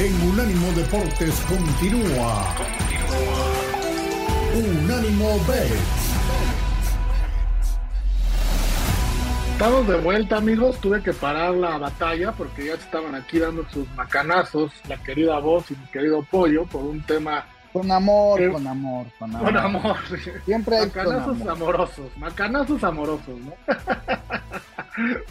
en Unánimo Deportes continúa. Unánimo Bet. Estamos de vuelta, amigos. Tuve que parar la batalla porque ya estaban aquí dando sus macanazos, la querida voz y mi querido pollo, por un tema. Con amor, con amor, con amor. Con amor. Siempre hay macanazos amorosos, macanazos amorosos, ¿no?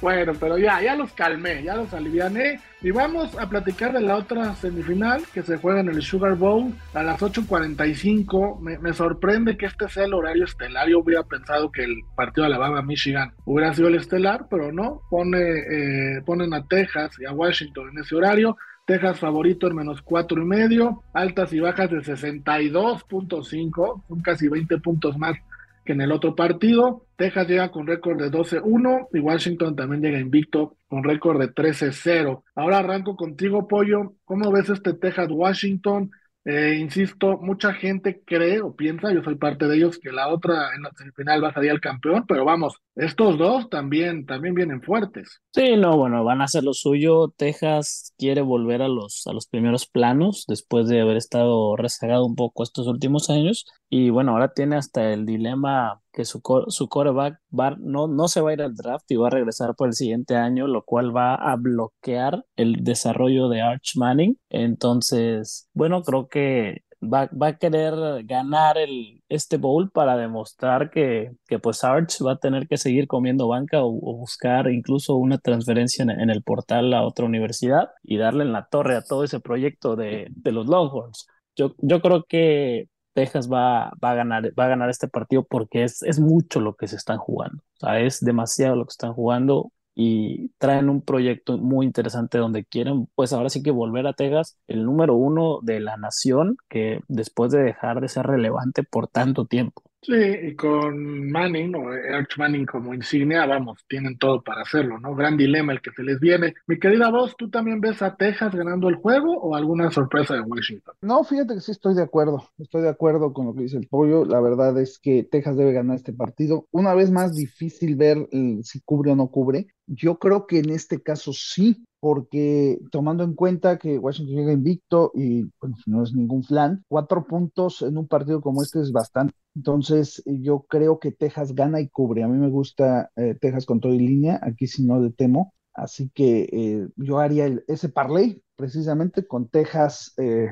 bueno, pero ya, ya los calmé, ya los aliviané. Y vamos a platicar de la otra semifinal que se juega en el Sugar Bowl a las 8.45. Me, me sorprende que este sea el horario estelar. Yo hubiera pensado que el partido de Alabama-Michigan hubiera sido el estelar, pero no. Pone, eh, ponen a Texas y a Washington en ese horario. Texas favorito en menos cuatro y medio, altas y bajas de 62.5, son casi 20 puntos más en el otro partido. Texas llega con récord de 12-1 y Washington también llega invicto con récord de 13-0. Ahora arranco contigo, Pollo. ¿Cómo ves este Texas-Washington? Eh, insisto, mucha gente cree o piensa, yo soy parte de ellos, que la otra en la semifinal va a salir el campeón, pero vamos, estos dos también, también vienen fuertes. Sí, no, bueno, van a hacer lo suyo. Texas quiere volver a los, a los primeros planos después de haber estado rezagado un poco estos últimos años. Y bueno, ahora tiene hasta el dilema que su, su coreback va, no, no se va a ir al draft y va a regresar por el siguiente año, lo cual va a bloquear el desarrollo de Arch Manning. Entonces, bueno, creo que va, va a querer ganar el, este bowl para demostrar que, que pues Arch va a tener que seguir comiendo banca o, buscar incluso una transferencia en, en, el portal a otra universidad y darle en la torre a todo ese proyecto de, de los Longhorns. Yo, yo creo que Texas va, a ganar, va a ganar este partido porque es, es mucho lo que se están jugando. O sea, es demasiado lo que están jugando y traen un proyecto muy interesante donde quieren, pues ahora sí que volver a Texas, el número uno de la nación, que después de dejar de ser relevante por tanto tiempo. Sí, y con Manning o Arch Manning como insignia, vamos, tienen todo para hacerlo, ¿no? Gran dilema el que se les viene. Mi querida voz, ¿tú también ves a Texas ganando el juego o alguna sorpresa de Washington? No, fíjate que sí estoy de acuerdo, estoy de acuerdo con lo que dice el pollo. La verdad es que Texas debe ganar este partido. Una vez más difícil ver si cubre o no cubre. Yo creo que en este caso sí, porque tomando en cuenta que Washington llega invicto y bueno, no es ningún flan, cuatro puntos en un partido como este es bastante. Entonces yo creo que Texas gana y cubre. A mí me gusta eh, Texas con todo y línea, aquí si no le temo. Así que eh, yo haría ese parlay precisamente con Texas, eh,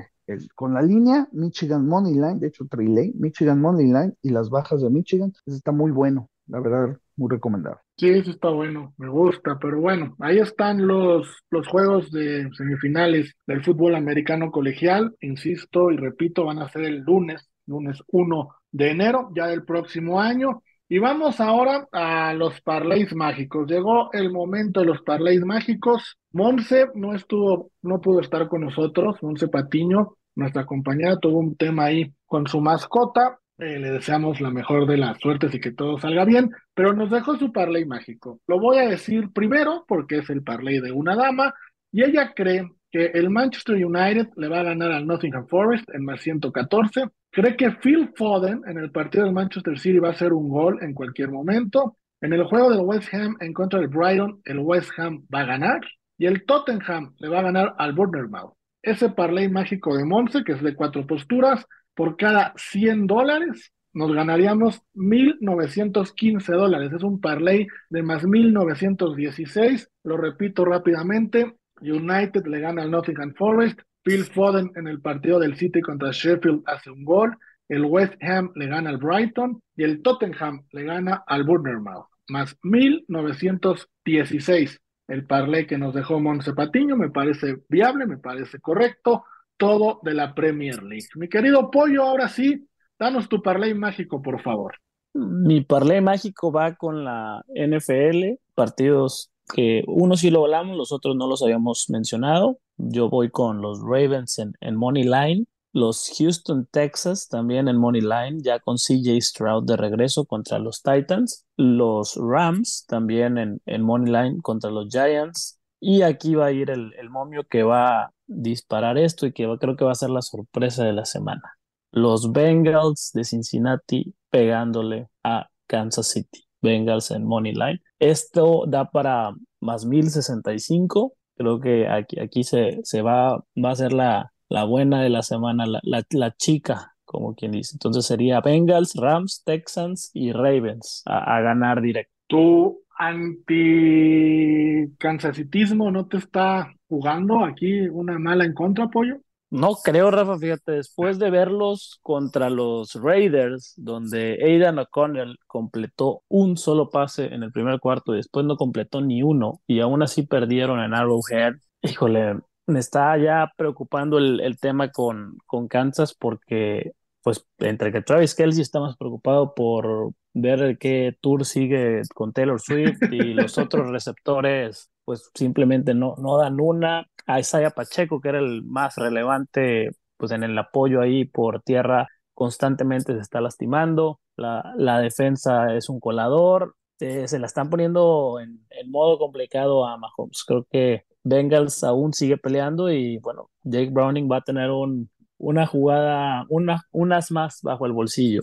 con la línea Michigan Money Line, de hecho Triley, Michigan Money Line y las bajas de Michigan. Eso está muy bueno, la verdad, muy recomendable. Sí, eso está bueno, me gusta, pero bueno, ahí están los, los juegos de semifinales del fútbol americano colegial, insisto y repito, van a ser el lunes, lunes 1 de enero, ya del próximo año. Y vamos ahora a los parlays mágicos. Llegó el momento de los parlays mágicos. Monse no estuvo, no pudo estar con nosotros, Monse Patiño, nuestra compañera, tuvo un tema ahí con su mascota, eh, le deseamos la mejor de las suertes y que todo salga bien, pero nos dejó su parlay mágico. Lo voy a decir primero porque es el parlay de una dama y ella cree que el Manchester United le va a ganar al Nottingham Forest en más 114. Cree que Phil Foden en el partido del Manchester City va a hacer un gol en cualquier momento. En el juego del West Ham en contra del Brighton, el West Ham va a ganar y el Tottenham le va a ganar al Bournemouth. Ese parlay mágico de Monse, que es de cuatro posturas, por cada 100 dólares nos ganaríamos 1.915 dólares. Es un parlay de más 1.916. Lo repito rápidamente. United le gana al Nottingham Forest. Phil Foden en el partido del City contra Sheffield hace un gol. El West Ham le gana al Brighton y el Tottenham le gana al Bournemouth. Más 1.916. El parlay que nos dejó Monse Patiño me parece viable, me parece correcto todo de la Premier League. Mi querido Pollo, ahora sí, danos tu parlay mágico, por favor. Mi parlay mágico va con la NFL, partidos que uno sí lo hablamos, los otros no los habíamos mencionado. Yo voy con los Ravens en, en Money Line, los Houston Texas también en Money Line, ya con CJ Stroud de regreso contra los Titans, los Rams también en, en Money Line contra los Giants, y aquí va a ir el, el momio que va disparar esto y que creo que va a ser la sorpresa de la semana. Los Bengals de Cincinnati pegándole a Kansas City. Bengals en Money Line. Esto da para más 1065 Creo que aquí, aquí se, se va, va a ser la, la buena de la semana, la, la, chica, como quien dice. Entonces sería Bengals, Rams, Texans y Ravens a, ganar directo. ¿Tu anti-cansasitismo no te está jugando aquí una mala en contra, Pollo? No creo, Rafa, fíjate, después de verlos contra los Raiders, donde Aidan O'Connell completó un solo pase en el primer cuarto y después no completó ni uno, y aún así perdieron en Arrowhead, híjole, me está ya preocupando el, el tema con, con Kansas porque, pues, entre que Travis Kelsey está más preocupado por ver qué tour sigue con Taylor Swift y los otros receptores, pues simplemente no, no dan una. A Isaiah Pacheco, que era el más relevante, pues en el apoyo ahí por tierra, constantemente se está lastimando. La, la defensa es un colador. Eh, se la están poniendo en, en modo complicado a Mahomes. Creo que Bengals aún sigue peleando y bueno, Jake Browning va a tener un, una jugada, una, unas más bajo el bolsillo.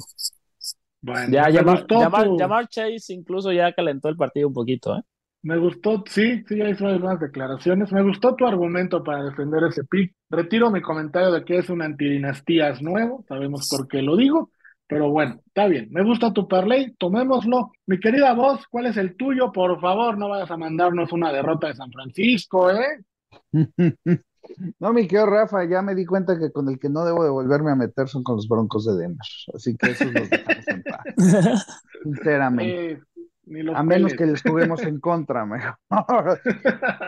Bueno, Ya, Jamar- tu- Jamar Chase incluso ya calentó el partido un poquito, ¿eh? Me gustó, sí, sí, ya hizo algunas declaraciones. Me gustó tu argumento para defender ese pick. Retiro mi comentario de que es un antidinastías nuevo, sabemos por qué lo digo, pero bueno, está bien. Me gusta tu parlay, tomémoslo. Mi querida voz, ¿cuál es el tuyo? Por favor, no vayas a mandarnos una derrota de San Francisco, ¿eh? No, mi querido Rafa, ya me di cuenta que con el que no debo de volverme a meter son con los Broncos de Denver. Así que esos los dejamos en paz, sinceramente. Eh, ni los A menos que les juguemos en contra, mejor.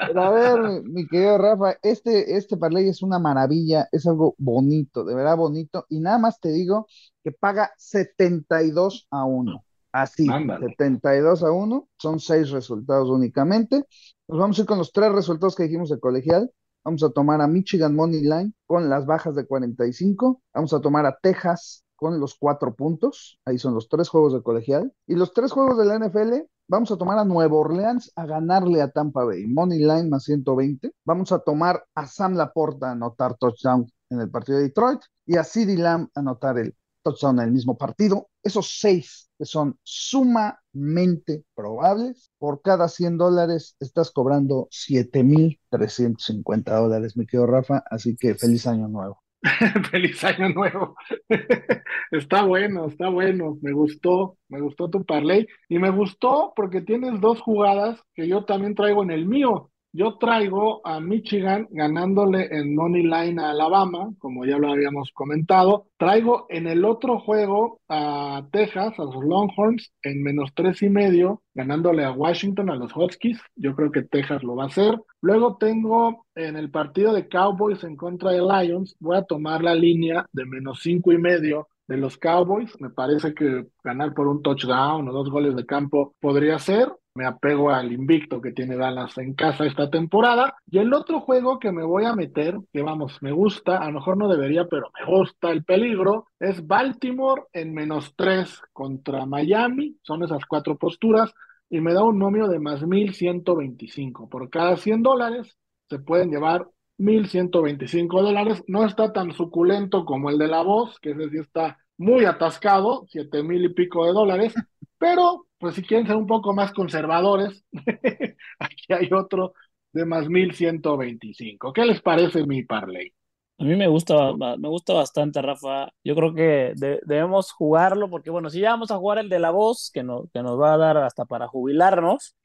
Pero a ver, mi, mi querido Rafa, este, este parlay es una maravilla, es algo bonito, de verdad bonito. Y nada más te digo que paga 72 a 1. Así, Ándale. 72 a 1, son seis resultados únicamente. Nos vamos a ir con los tres resultados que dijimos de colegial. Vamos a tomar a Michigan Money Line con las bajas de 45. Vamos a tomar a Texas con los cuatro puntos. Ahí son los tres juegos de colegial. Y los tres juegos de la NFL, vamos a tomar a Nueva Orleans a ganarle a Tampa Bay. Money Line más 120. Vamos a tomar a Sam Laporta a anotar touchdown en el partido de Detroit. Y a CeeDee Lamb a anotar el touchdown en el mismo partido. Esos seis que son sumamente probables. Por cada 100 dólares estás cobrando 7,350 dólares, mi querido Rafa. Así que feliz año nuevo. Feliz año nuevo. Está bueno, está bueno. Me gustó, me gustó tu parlay. Y me gustó porque tienes dos jugadas que yo también traigo en el mío. Yo traigo a Michigan ganándole en Money Line a Alabama, como ya lo habíamos comentado. Traigo en el otro juego a Texas, a los Longhorns, en menos tres y medio, ganándole a Washington, a los Huskies. Yo creo que Texas lo va a hacer. Luego tengo en el partido de Cowboys en contra de Lions, voy a tomar la línea de menos cinco y medio de los Cowboys. Me parece que ganar por un touchdown o dos goles de campo podría ser. Me apego al invicto que tiene Dallas en casa esta temporada. Y el otro juego que me voy a meter, que vamos, me gusta, a lo mejor no debería, pero me gusta el peligro, es Baltimore en menos tres contra Miami. Son esas cuatro posturas. Y me da un nomio de más 1125. Por cada 100 dólares se pueden llevar 1125 dólares. No está tan suculento como el de la voz, que ese sí está muy atascado, siete mil y pico de dólares. Pero, pues si quieren ser un poco más conservadores, aquí hay otro de más 1125. ¿Qué les parece mi parlay? A mí me gusta, me gusta bastante, Rafa. Yo creo que de- debemos jugarlo porque, bueno, si ya vamos a jugar el de la voz, que, no, que nos va a dar hasta para jubilarnos,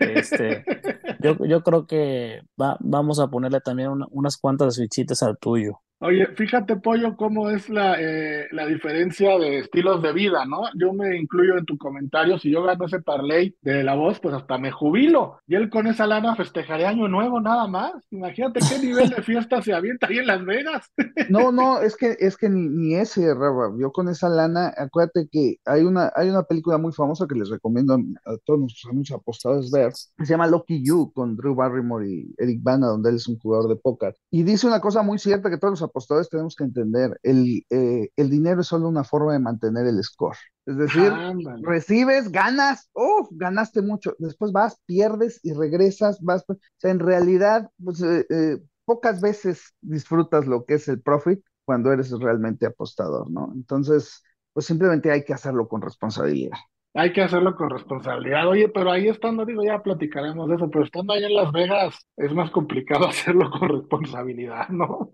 este, yo, yo creo que va- vamos a ponerle también una- unas cuantas fichitas al tuyo. Oye, fíjate, Pollo, cómo es la, eh, la diferencia de estilos de vida, ¿no? Yo me incluyo en tu comentario, si yo gano ese parlay de la voz, pues hasta me jubilo. Y él con esa lana festejaría Año Nuevo nada más. Imagínate qué nivel de fiesta se avienta ahí en Las Vegas. No, no, es que, es que ni, ni ese, Rafa. Yo con esa lana, acuérdate que hay una, hay una película muy famosa que les recomiendo a, a todos nuestros amigos apostadores ver, que se llama Lucky You, con Drew Barrymore y Eric Bana, donde él es un jugador de póker. Y dice una cosa muy cierta que todos los apostadores tenemos que entender. El, eh, el dinero es solo una forma de mantener el score. Es decir, recibes, ganas, uff, ganaste mucho. Después vas, pierdes y regresas, vas. O sea, en realidad, pues, eh, eh, pocas veces disfrutas lo que es el profit cuando eres realmente apostador, ¿no? Entonces, pues simplemente hay que hacerlo con responsabilidad. hay que hacerlo con responsabilidad. Oye, pero ahí estando, digo, ya platicaremos de eso, pero estando ahí en Las Vegas es más complicado hacerlo con responsabilidad, ¿no?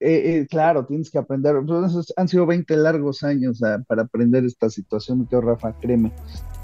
Eh, eh, claro, tienes que aprender. Pues, han sido 20 largos años ah, para aprender esta situación, que Rafa, créeme,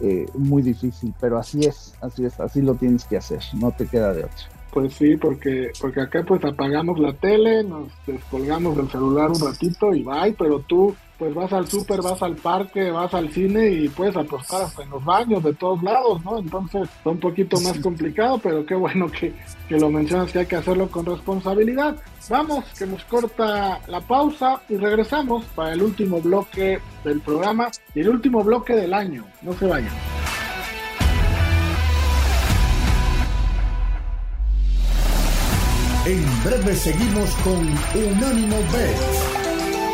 eh, muy difícil, pero así es, así es, así lo tienes que hacer, no te queda de otra. Pues sí, porque, porque acá pues apagamos la tele, nos descolgamos del celular un ratito y bye, pero tú pues vas al súper, vas al parque, vas al cine y puedes apostar hasta en los baños de todos lados, ¿no? Entonces es un poquito más complicado, pero qué bueno que, que lo mencionas que hay que hacerlo con responsabilidad. Vamos, que nos corta la pausa y regresamos para el último bloque del programa y el último bloque del año. No se vayan. En breve seguimos con Unánimo Bet